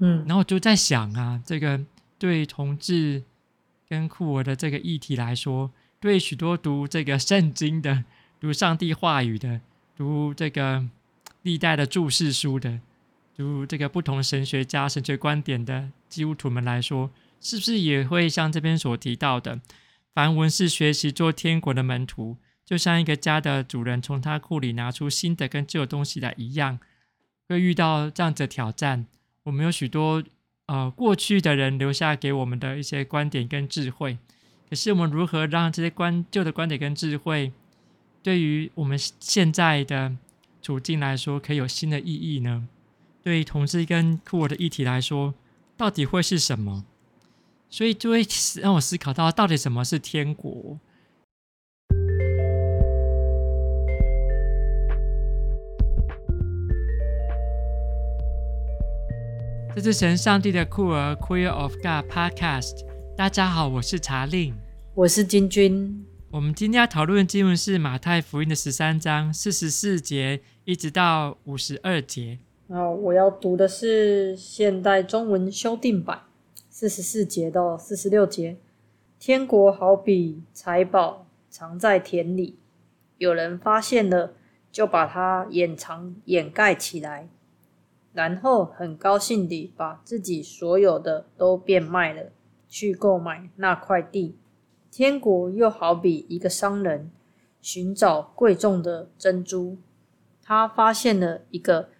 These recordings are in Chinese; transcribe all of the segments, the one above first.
嗯，然后就在想啊，这个对同志跟酷儿的这个议题来说，对许多读这个圣经的、读上帝话语的、读这个历代的注释书的、读这个不同神学家神学观点的基督徒们来说，是不是也会像这边所提到的，凡文士学习做天国的门徒，就像一个家的主人从他库里拿出新的跟旧东西来一样，会遇到这样子的挑战？我们有许多呃过去的人留下给我们的一些观点跟智慧，可是我们如何让这些观旧的观点跟智慧，对于我们现在的处境来说，可以有新的意义呢？对于同志跟酷儿的议题来说，到底会是什么？所以就会让我思考到，到底什么是天国？这是神上帝的酷儿 Queer of God Podcast。大家好，我是查令，我是金君。我们今天要讨论的经文是马太福音的十三章四十四节一直到五十二节。啊，我要读的是现代中文修订版，四十四节到四十六节。天国好比财宝藏在田里，有人发现了，就把它掩藏掩盖起来。然后很高兴地把自己所有的都变卖了，去购买那块地。天国又好比一个商人寻找贵重的珍珠，他发现了一个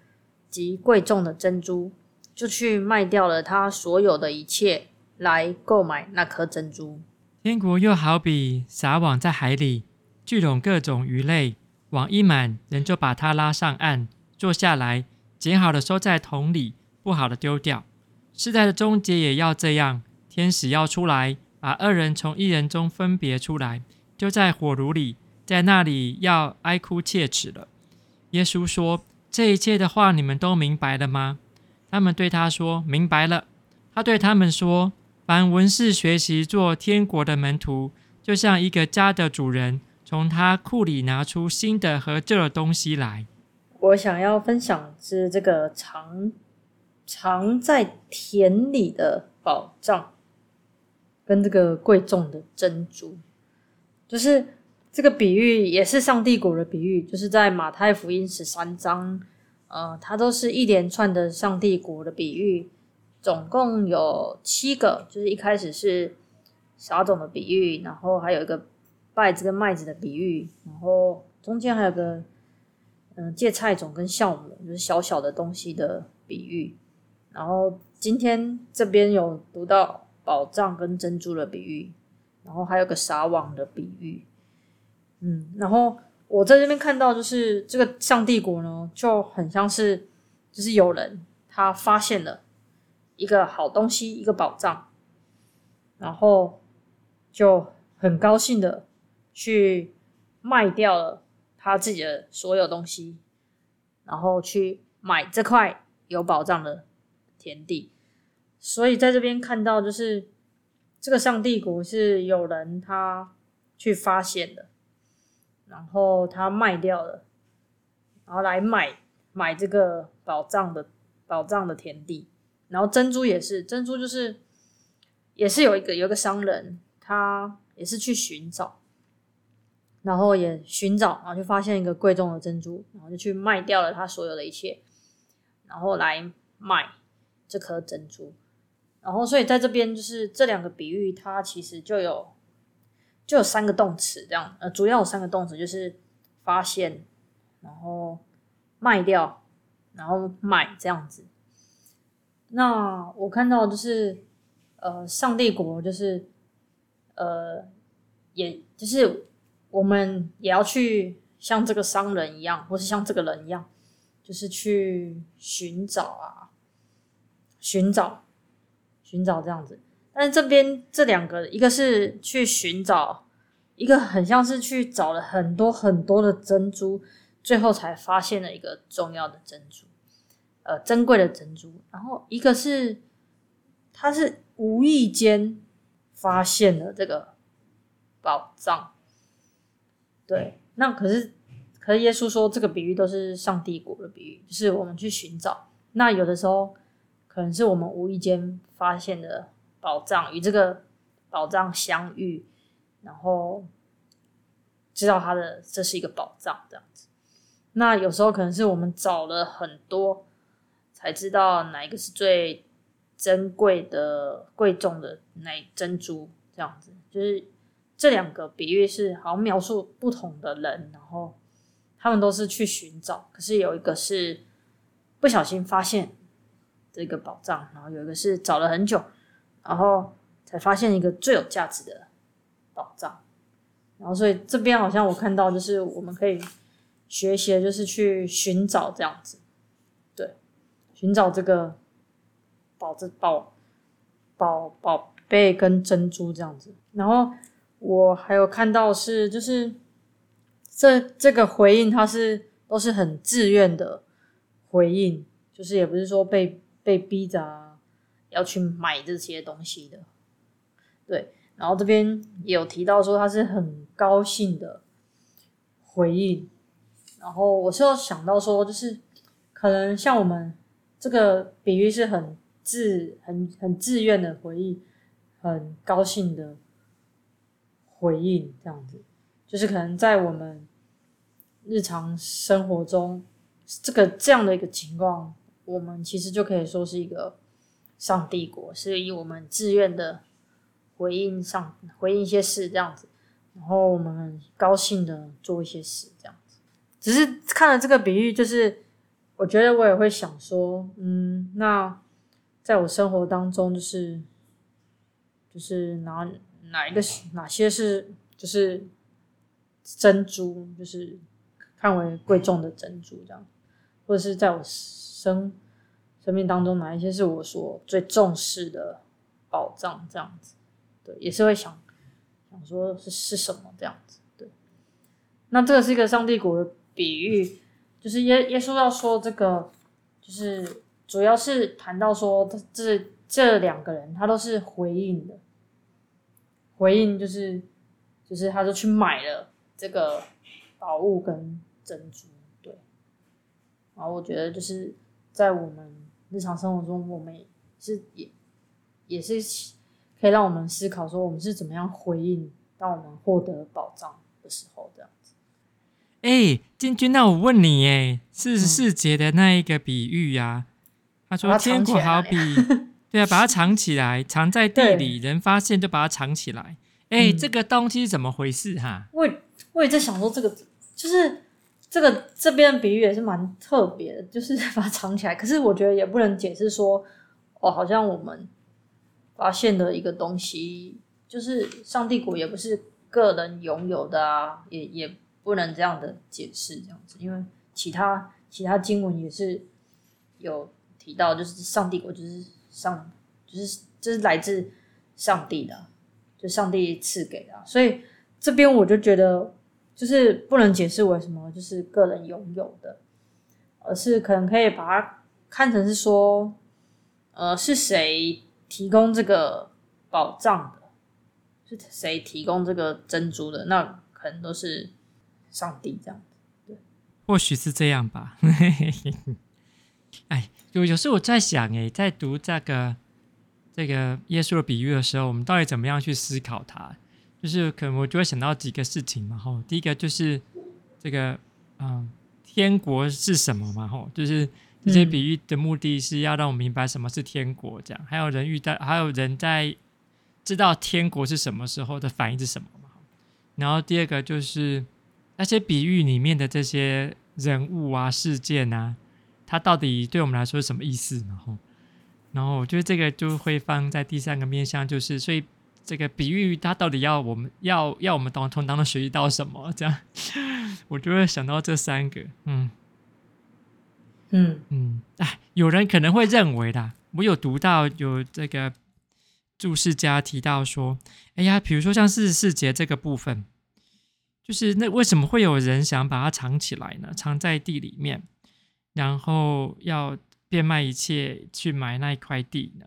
极贵重的珍珠，就去卖掉了他所有的一切来购买那颗珍珠。天国又好比撒网在海里，聚拢各种鱼类，网一满，人就把它拉上岸，坐下来。捡好的收在桶里，不好的丢掉。世代的终结也要这样。天使要出来，把二人从一人中分别出来，丢在火炉里，在那里要哀哭切齿了。耶稣说：“这一切的话，你们都明白了吗？”他们对他说：“明白了。”他对他们说：“凡文士学习做天国的门徒，就像一个家的主人，从他库里拿出新的和旧的东西来。”我想要分享是这个藏藏在田里的宝藏，跟这个贵重的珍珠，就是这个比喻也是上帝国的比喻，就是在马太福音十三章，呃，它都是一连串的上帝国的比喻，总共有七个，就是一开始是撒种的比喻，然后还有一个稗子跟麦子的比喻，然后中间还有个。嗯，芥菜种跟酵母就是小小的东西的比喻，然后今天这边有读到宝藏跟珍珠的比喻，然后还有个撒网的比喻，嗯，然后我在这边看到就是这个上帝国呢，就很像是就是有人他发现了一个好东西，一个宝藏，然后就很高兴的去卖掉了。他自己的所有东西，然后去买这块有宝藏的田地。所以在这边看到，就是这个上帝国是有人他去发现的，然后他卖掉了，然后来买买这个宝藏的宝藏的田地。然后珍珠也是，珍珠就是也是有一个有一个商人，他也是去寻找。然后也寻找，然后就发现一个贵重的珍珠，然后就去卖掉了他所有的一切，然后来卖这颗珍珠。然后，所以在这边就是这两个比喻，它其实就有就有三个动词，这样呃，主要有三个动词，就是发现，然后卖掉，然后买这样子。那我看到就是呃，上帝国就是呃，也就是。我们也要去像这个商人一样，或是像这个人一样，就是去寻找啊，寻找，寻找这样子。但是这边这两个，一个是去寻找，一个很像是去找了很多很多的珍珠，最后才发现了一个重要的珍珠，呃，珍贵的珍珠。然后一个是，他是无意间发现了这个宝藏。对，那可是，可是耶稣说这个比喻都是上帝国的比喻，就是我们去寻找。那有的时候，可能是我们无意间发现的宝藏，与这个宝藏相遇，然后知道它的这是一个宝藏这样子。那有时候可能是我们找了很多，才知道哪一个是最珍贵的、贵重的那珍珠这样子。就是这两个比喻是好像描述不同的人，然后他们都是去寻找，可是有一个是不小心发现这个宝藏，然后有一个是找了很久，然后才发现一个最有价值的宝藏。然后所以这边好像我看到就是我们可以。学习的就是去寻找这样子，对，寻找这个宝这宝宝宝贝跟珍珠这样子。然后我还有看到是，就是这这个回应，它是都是很自愿的回应，就是也不是说被被逼着要去买这些东西的。对，然后这边也有提到说，他是很高兴的回应。然后我是有想到说，就是可能像我们这个比喻是很自、很很自愿的回应，很高兴的回应，这样子，就是可能在我们日常生活中，这个这样的一个情况，我们其实就可以说是一个上帝国，是以我们自愿的回应上回应一些事这样子，然后我们高兴的做一些事这样子。只是看了这个比喻，就是我觉得我也会想说，嗯，那在我生活当中，就是就是哪哪一个？是哪些是就是珍珠，就是看为贵重的珍珠这样，或者是在我生生命当中哪一些是我所最重视的宝藏这样子，对，也是会想想说是是什么这样子，对，那这个是一个上帝国的。比喻就是耶耶稣要说这个，就是主要是谈到说，这这两个人他都是回应的，回应就是就是他就去买了这个宝物跟珍珠，对。然后我觉得就是在我们日常生活中，我们也是也也是可以让我们思考说，我们是怎么样回应，当我们获得宝藏的时候，这样子。哎，金君，那我问你，哎，四十四节的那一个比喻呀、啊？他说天国好比，对啊，把它藏起来，藏在地里，人发现就把它藏起来。哎，这个东西是怎么回事哈？我我也在想说，这个就是这个这边的比喻也是蛮特别的，就是 把它藏起来。可是我觉得也不能解释说，哦，好像我们发现的一个东西，就是上帝国也不是个人拥有的啊，也也。不能这样的解释，这样子，因为其他其他经文也是有提到，就是上帝国就是上，就是就是来自上帝的，就上帝赐给的，所以这边我就觉得就是不能解释为什么就是个人拥有的，而是可能可以把它看成是说，呃，是谁提供这个宝藏的，是谁提供这个珍珠的，那可能都是。上帝这样子，对，或许是这样吧。哎，有有时候我在想，哎，在读这个这个耶稣的比喻的时候，我们到底怎么样去思考它？就是可能我就会想到几个事情嘛。吼，第一个就是这个，嗯，天国是什么嘛？吼，就是这些比喻的目的是要让我们明白什么是天国，这样。还有人遇到，还有人在知道天国是什么时候的反应是什么嘛？然后第二个就是。那些比喻里面的这些人物啊、事件啊，它到底对我们来说是什么意思？然后，然后我觉得这个就会放在第三个面向，就是所以这个比喻它到底要我们要要我们当从当中学习到什么？这样，我就会想到这三个。嗯嗯嗯，哎，有人可能会认为啦，我有读到有这个注释家提到说，哎呀，比如说像四十四节这个部分。就是那为什么会有人想把它藏起来呢？藏在地里面，然后要变卖一切去买那一块地呢？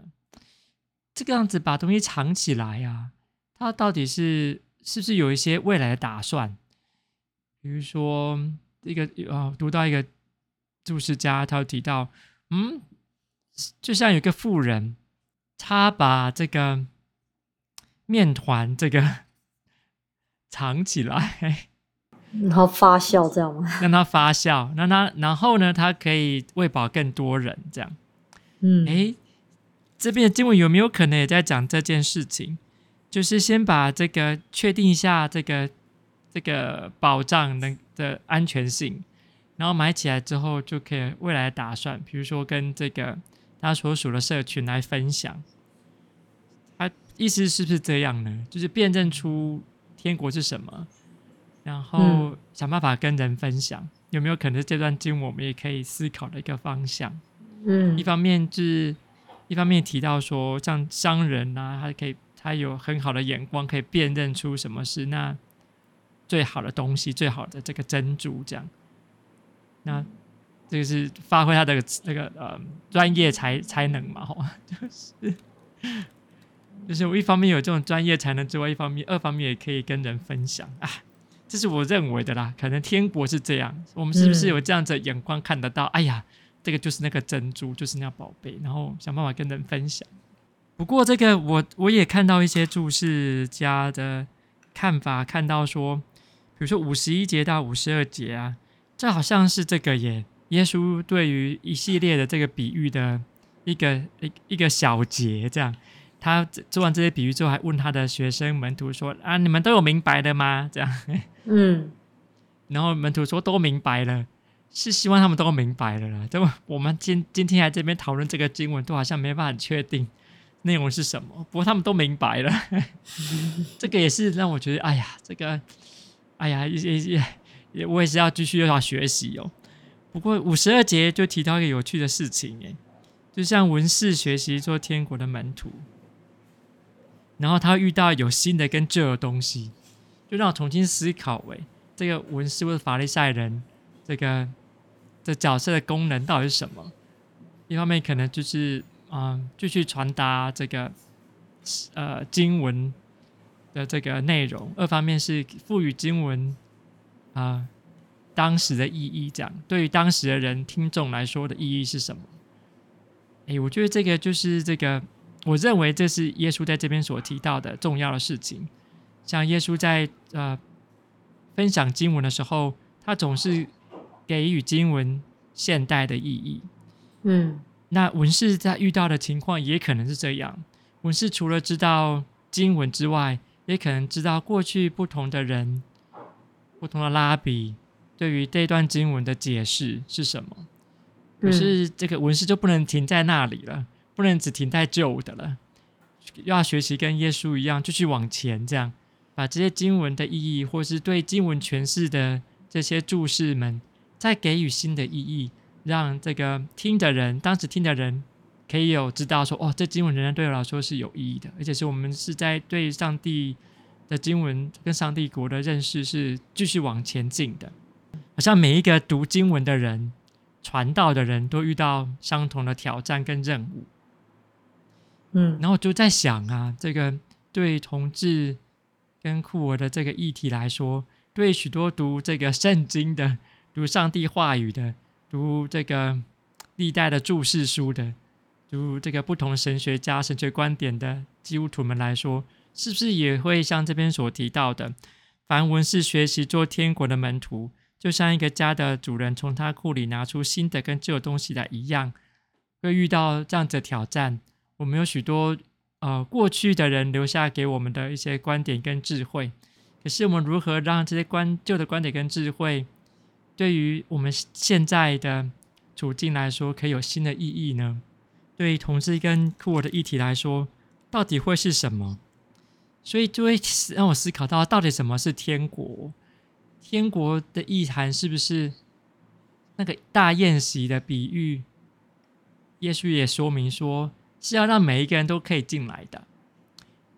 这个样子把东西藏起来啊，他到底是是不是有一些未来的打算？比如说一个啊，读到一个注释家，他提到，嗯，就像有个富人，他把这个面团这个 藏起来，然后发酵这样吗？让它发酵，让它，然后呢，它可以喂饱更多人，这样。嗯，诶，这边的经文有没有可能也在讲这件事情？就是先把这个确定一下这个这个保障能的安全性，然后买起来之后就可以未来打算，比如说跟这个他所属的社群来分享。他意思是不是这样呢？就是辨认出天国是什么，然后想办法跟人分享，嗯、有没有可能这段经我们也可以思考的一个方向？嗯，一方面是，一方面提到说，像商人啊，他可以。他有很好的眼光，可以辨认出什么是那最好的东西，最好的这个珍珠，这样。那这个是发挥他的那个呃专业才才能嘛，吼，就是就是我一方面有这种专业才能之外，一方面二方面也可以跟人分享啊，这是我认为的啦。可能天国是这样，我们是不是有这样子的眼光看得到？嗯、哎呀，这个就是那个珍珠，就是那宝贝，然后想办法跟人分享。不过，这个我我也看到一些注释家的看法，看到说，比如说五十一节到五十二节啊，这好像是这个耶，耶稣对于一系列的这个比喻的一个一一个小节，这样，他做完这些比喻之后，还问他的学生门徒说：“啊，你们都有明白的吗？”这样，嗯，然后门徒说都明白了，是希望他们都明白了啦。对吧？我们今今天来这边讨论这个经文，都好像没办法确定。内容是什么？不过他们都明白了，这个也是让我觉得，哎呀，这个，哎呀，也也也，我也是要继续要学习哦。不过五十二节就提到一个有趣的事情，哎，就像文士学习做天国的门徒，然后他遇到有新的跟旧的东西，就让我重新思考，哎，这个文士或者法利赛人，这个这角色的功能到底是什么？一方面可能就是。啊，继续传达这个呃经文的这个内容。二方面是赋予经文啊、当时的意义，这样对于当时的人听众来说的意义是什么？哎，我觉得这个就是这个，我认为这是耶稣在这边所提到的重要的事情。像耶稣在呃分享经文的时候，他总是给予经文现代的意义。嗯。那文士在遇到的情况也可能是这样。文士除了知道经文之外，也可能知道过去不同的人、不同的拉比对于这段经文的解释是什么。可是这个文士就不能停在那里了，不能只停在旧的了，要学习跟耶稣一样，继续往前，这样把这些经文的意义，或是对经文诠释的这些注释们，再给予新的意义。让这个听的人，当时听的人，可以有知道说，哦，这经文仍然对我来说是有意义的，而且是我们是在对上帝的经文跟上帝国的认识是继续往前进的。好像每一个读经文的人、传道的人都遇到相同的挑战跟任务。嗯，然后就在想啊，这个对同志跟酷儿的这个议题来说，对许多读这个圣经的、读上帝话语的。读这个历代的注释书的，读这个不同神学家神学观点的基督徒们来说，是不是也会像这边所提到的，凡文士学习做天国的门徒，就像一个家的主人从他库里拿出新的跟旧的东西来一样，会遇到这样子的挑战。我们有许多呃过去的人留下给我们的一些观点跟智慧，可是我们如何让这些观旧的观点跟智慧，对于我们现在的处境来说，可以有新的意义呢？对于同志跟酷儿的议题来说，到底会是什么？所以就会让我思考到，到底什么是天国？天国的意涵是不是那个大宴席的比喻？耶稣也说明说，是要让每一个人都可以进来的，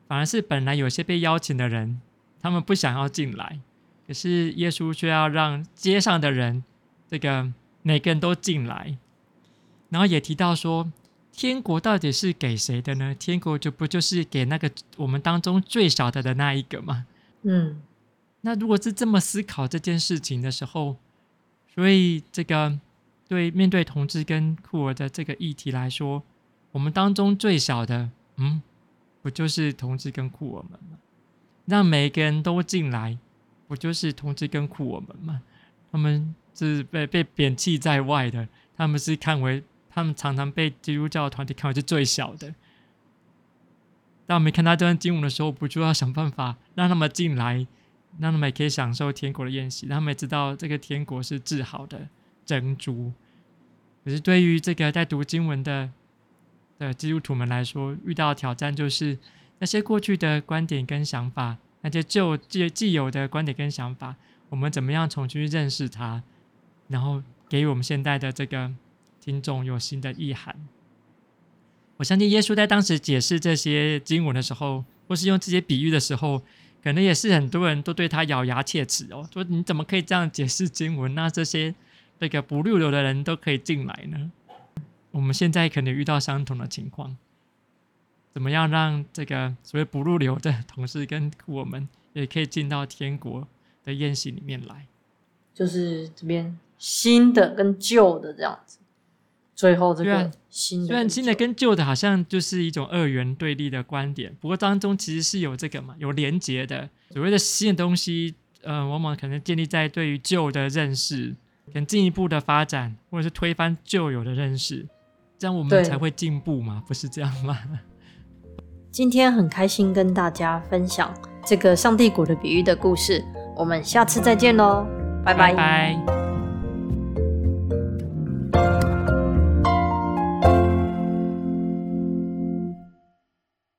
反而是本来有些被邀请的人，他们不想要进来。可是耶稣却要让街上的人，这个每个人都进来，然后也提到说，天国到底是给谁的呢？天国就不就是给那个我们当中最小的的那一个吗？嗯，那如果是这么思考这件事情的时候，所以这个对面对同志跟酷儿的这个议题来说，我们当中最小的，嗯，不就是同志跟酷儿们吗？让每个人都进来，不就是同志跟酷儿们吗？他们是被被贬弃在外的，他们是看为他们常常被基督教团体看为是最小的。当我们看到这段经文的时候，不就要想办法让他们进来，让他们也可以享受天国的宴席，让他们也知道这个天国是治好的珍珠。可是对于这个在读经文的的基督徒们来说，遇到的挑战就是那些过去的观点跟想法，那些旧既既有的观点跟想法，我们怎么样重新认识它，然后给予我们现在的这个听众有新的意涵。我相信耶稣在当时解释这些经文的时候，或是用这些比喻的时候，可能也是很多人都对他咬牙切齿哦，说你怎么可以这样解释经文？那这些那个不入流的人都可以进来呢？我们现在可能遇到相同的情况，怎么样让这个所谓不入流的同事跟我们也可以进到天国的宴席里面来？就是这边新的跟旧的这样子。最后这个新的，虽然新的跟旧的好像就是一种二元对立的观点，不过当中其实是有这个嘛，有连结的。所谓的新的东西，呃，往往可能建立在对于旧的认识，跟进一步的发展，或者是推翻旧有的认识，这样我们才会进步嘛，不是这样吗？今天很开心跟大家分享这个上帝谷的比喻的故事，我们下次再见喽，拜拜。拜拜。